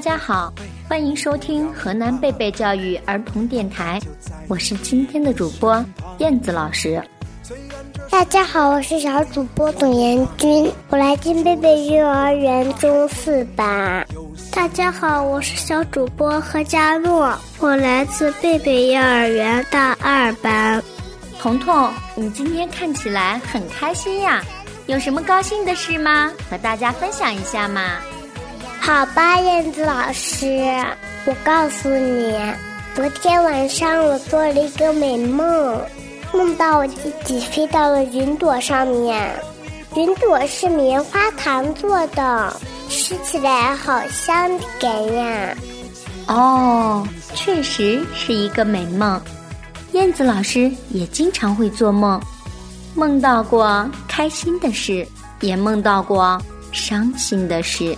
家好，欢迎收听河南贝贝教育儿童电台，我是今天的主播燕子老师。大家好，我是小主播董妍君，我来自贝贝幼儿园中四班。大家好，我是小主播何佳诺，我来自贝贝幼儿园大二班。彤彤，你今天看起来很开心呀，有什么高兴的事吗？和大家分享一下嘛。好吧，燕子老师，我告诉你，昨天晚上我做了一个美梦。梦到我自己飞到了云朵上面，云朵是棉花糖做的，吃起来好香甜呀！哦，确实是一个美梦。燕子老师也经常会做梦，梦到过开心的事，也梦到过伤心的事。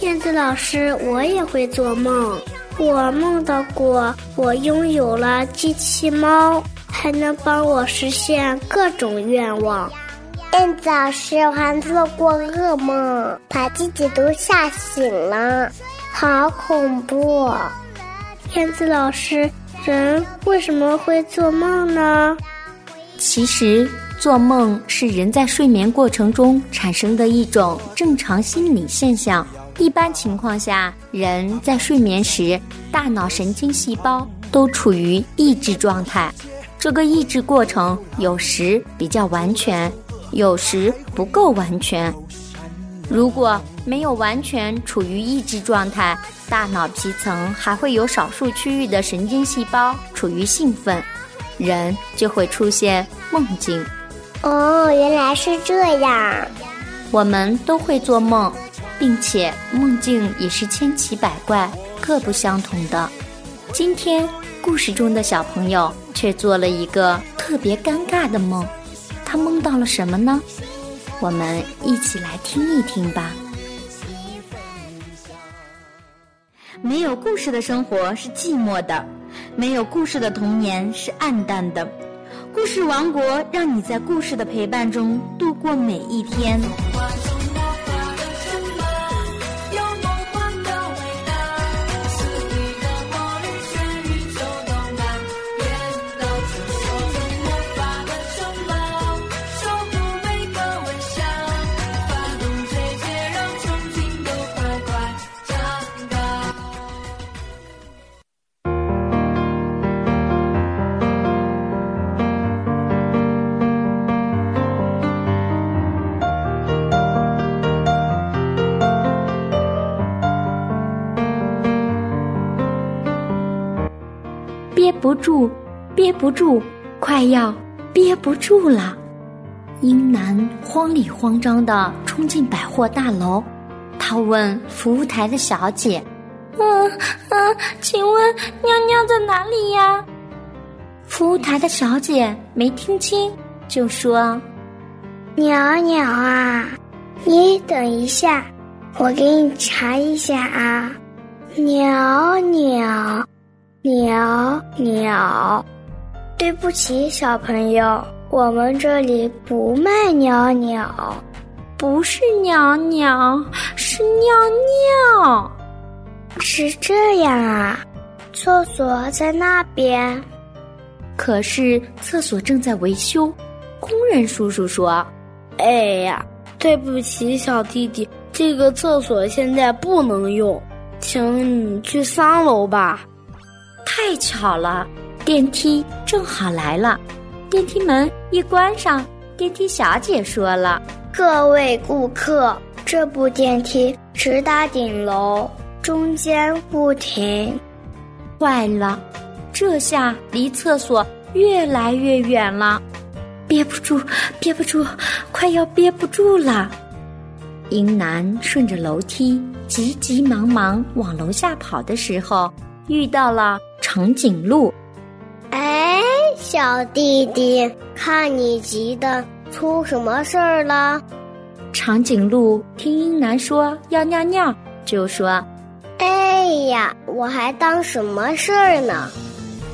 燕子老师，我也会做梦，我梦到过我拥有了机器猫。还能帮我实现各种愿望。燕子老师，我还做过噩梦，把自己都吓醒了，好恐怖！燕子老师，人为什么会做梦呢？其实，做梦是人在睡眠过程中产生的一种正常心理现象。一般情况下，人在睡眠时，大脑神经细胞都处于抑制状态。这个抑制过程有时比较完全，有时不够完全。如果没有完全处于抑制状态，大脑皮层还会有少数区域的神经细胞处于兴奋，人就会出现梦境。哦，原来是这样。我们都会做梦，并且梦境也是千奇百怪、各不相同的。今天故事中的小朋友。却做了一个特别尴尬的梦，他梦到了什么呢？我们一起来听一听吧。没有故事的生活是寂寞的，没有故事的童年是暗淡的。故事王国让你在故事的陪伴中度过每一天。不住，憋不住，快要憋不住了！英男慌里慌张地冲进百货大楼，他问服务台的小姐：“嗯嗯，请问尿尿在哪里呀？”服务台的小姐没听清，就说：“鸟鸟啊，你等一下，我给你查一下啊，鸟鸟。”鸟鸟，对不起，小朋友，我们这里不卖鸟鸟，不是鸟鸟，是尿尿，是这样啊。厕所在那边，可是厕所正在维修。工人叔叔说：“哎呀，对不起，小弟弟，这个厕所现在不能用，请你去三楼吧。”太巧了，电梯正好来了。电梯门一关上，电梯小姐说了：“各位顾客，这部电梯直达顶楼，中间不停。”坏了，这下离厕所越来越远了，憋不住，憋不住，快要憋不住了。英男顺着楼梯急急忙忙往楼下跑的时候，遇到了。长颈鹿，哎小弟弟，看你急的，出什么事儿了？长颈鹿听英男说要尿尿，就说：“哎呀，我还当什么事儿呢？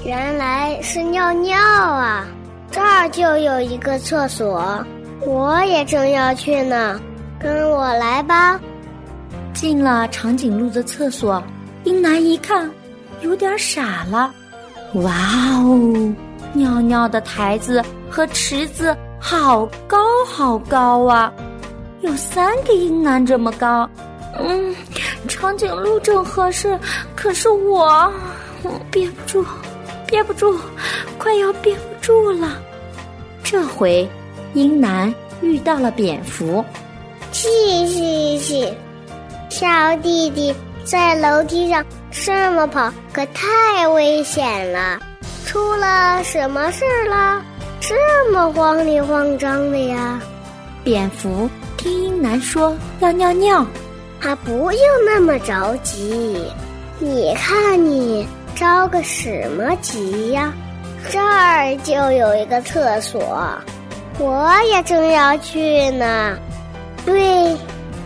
原来是尿尿啊！这儿就有一个厕所，我也正要去呢，跟我来吧。”进了长颈鹿的厕所，英男一看，有点傻了。哇哦，尿尿的台子和池子好高好高啊！有三个英男这么高，嗯，长颈鹿正合适，可是我憋不住，憋不住，快要憋不住了。这回，英男遇到了蝙蝠，嘻嘻嘻，小弟弟在楼梯上这么跑可太危险了，出了什么事了？这么慌里慌张的呀？蝙蝠。听鹰男说要尿尿，他，不用那么着急。你看你着个什么急呀？这儿就有一个厕所，我也正要去呢。对，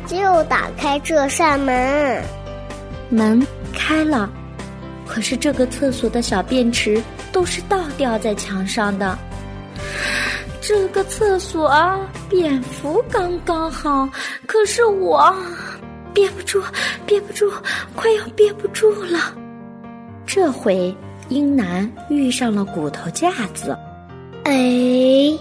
就打开这扇门。门开了，可是这个厕所的小便池都是倒吊在墙上的。这个厕所，蝙蝠刚刚好，可是我憋不住，憋不住，快要憋不住了。这回英男遇上了骨头架子。哎，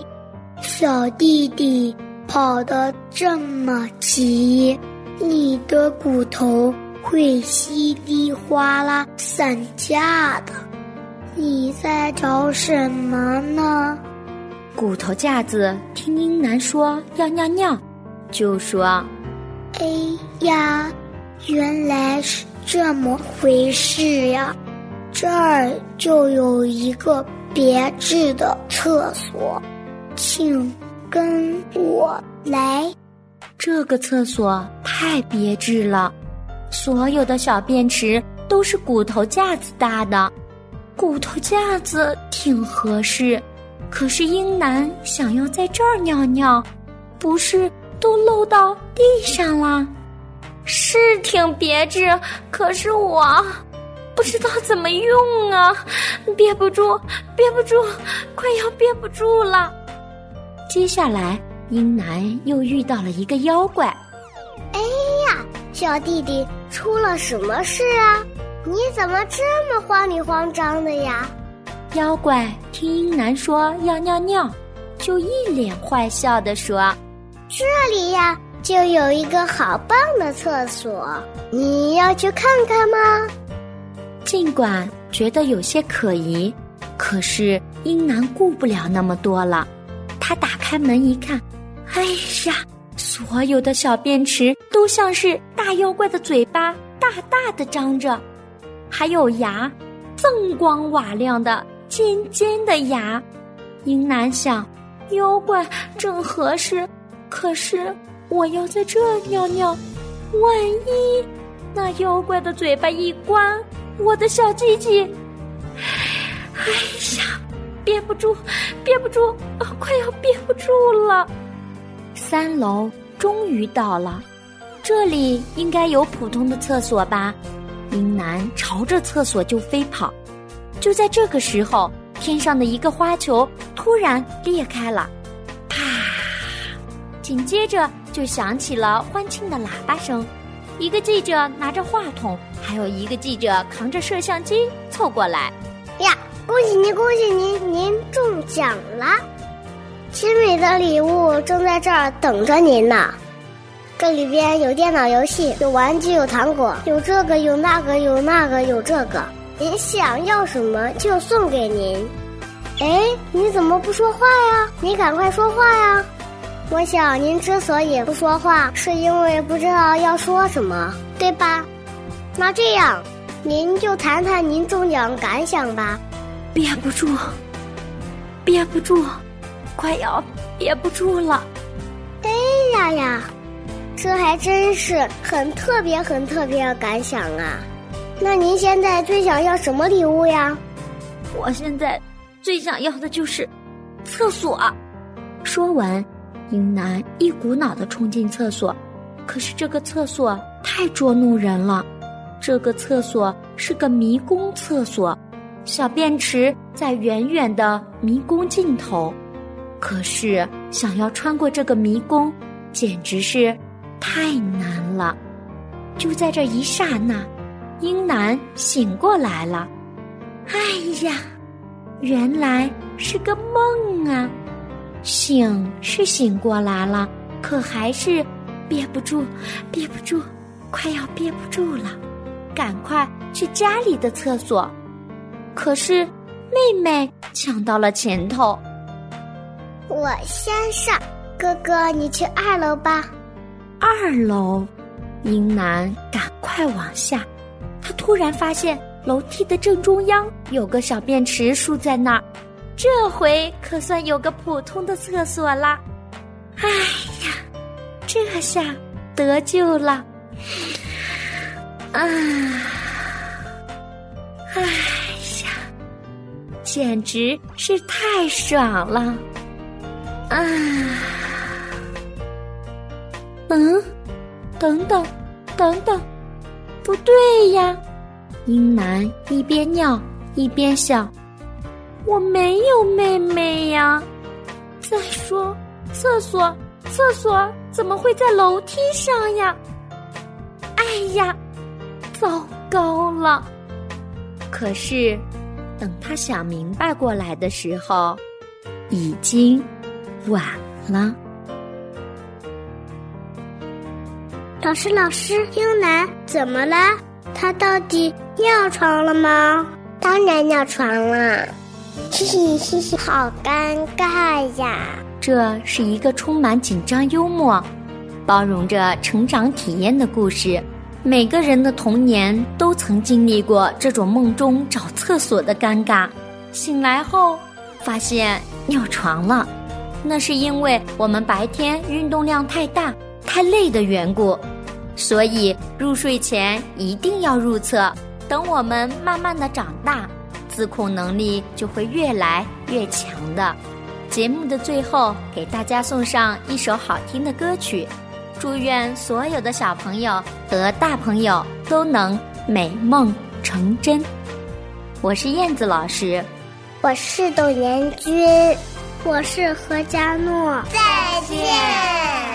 小弟弟跑得这么急，你的骨头会稀里哗啦散架的。你在找什么呢？骨头架子听英男说要尿尿，就说：“哎呀，原来是这么回事呀！这儿就有一个别致的厕所，请跟我来。这个厕所太别致了，所有的小便池都是骨头架子搭的，骨头架子挺合适。”可是英男想要在这儿尿尿，不是都漏到地上了？是挺别致，可是我不知道怎么用啊，憋不住，憋不住，快要憋不住了。接下来，英男又遇到了一个妖怪。哎，小弟弟，出了什么事啊？你怎么这么慌里慌张的呀？妖怪听英男说要尿尿，就一脸坏笑的说：“这里呀，就有一个好棒的厕所，你要去看看吗？”尽管觉得有些可疑，可是英男顾不了那么多了。他打开门一看，哎呀，所有的小便池都像是大妖怪的嘴巴，大大的张着，还有牙，锃光瓦亮的。尖尖的牙，英男想，妖怪正合适。可是我要在这尿尿，万一那妖怪的嘴巴一关，我的小鸡鸡，哎呀，憋不住，憋不住，快要憋不住了。三楼终于到了，这里应该有普通的厕所吧？英男朝着厕所就飞跑。就在这个时候，天上的一个花球突然裂开了，啪！紧接着就响起了欢庆的喇叭声。一个记者拿着话筒，还有一个记者扛着摄像机凑过来。呀，恭喜您，恭喜您，您中奖了！精美的礼物正在这儿等着您呢。这里边有电脑游戏，有玩具，有糖果，有这个，有那个，有那个，有这个。您想要什么就送给您。哎，你怎么不说话呀？你赶快说话呀！我想您之所以不说话，是因为不知道要说什么，对吧？那这样，您就谈谈您中奖感想吧。憋不住，憋不住，快要憋不住了。哎呀呀，这还真是很特别、很特别的感想啊！那您现在最想要什么礼物呀？我现在最想要的就是厕所。说完，英男一股脑的冲进厕所。可是这个厕所太捉弄人了，这个厕所是个迷宫厕所，小便池在远远的迷宫尽头。可是想要穿过这个迷宫，简直是太难了。就在这一刹那，英男醒过来了。哎呀，原来是个梦啊！醒是醒过来了，可还是憋不住，憋不住，快要憋不住了，赶快去家里的厕所。可是妹妹抢到了前头。我先上，哥哥你去二楼吧。二楼，英男赶快往下。他突然发现楼梯的正中央有个小便池竖在那儿，这回可算有个普通的厕所啦。哎呀，这下得救了！啊，哎呀，简直是太爽了！啊，嗯，等等，等等，不对呀！英男一边尿一边想：“我没有妹妹呀。再说，厕所，厕所怎么会在楼梯上呀？哎呀，糟糕了！可是，等他想明白过来的时候，已经……晚了，老师，老师，英男怎么了？他到底尿床了吗？当然尿床了，嘻嘻嘻嘻，好尴尬呀！这是一个充满紧张、幽默、包容着成长体验的故事。每个人的童年都曾经历过这种梦中找厕所的尴尬，醒来后发现尿床了。那是因为我们白天运动量太大、太累的缘故，所以入睡前一定要入厕。等我们慢慢的长大，自控能力就会越来越强的。节目的最后，给大家送上一首好听的歌曲，祝愿所有的小朋友和大朋友都能美梦成真。我是燕子老师，我是董元君。我是何佳诺，再见。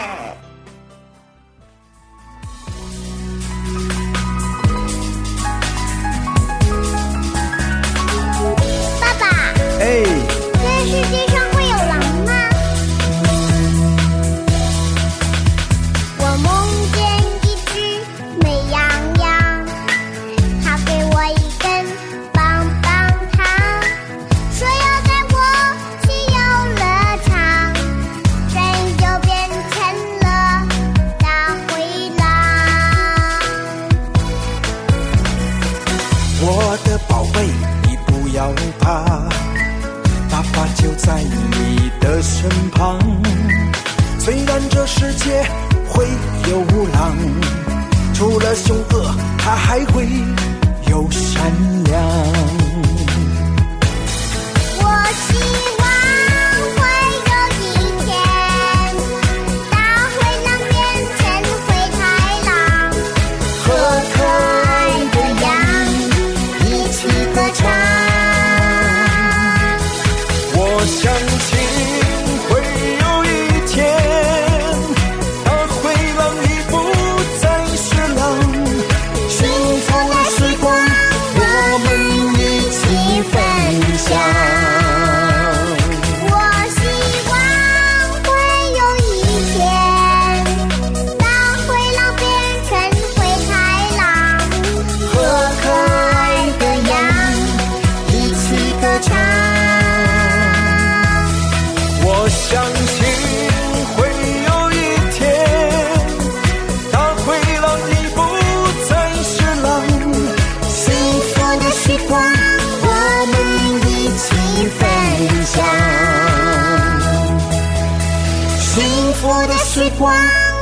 光，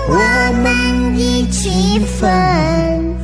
我们一起分。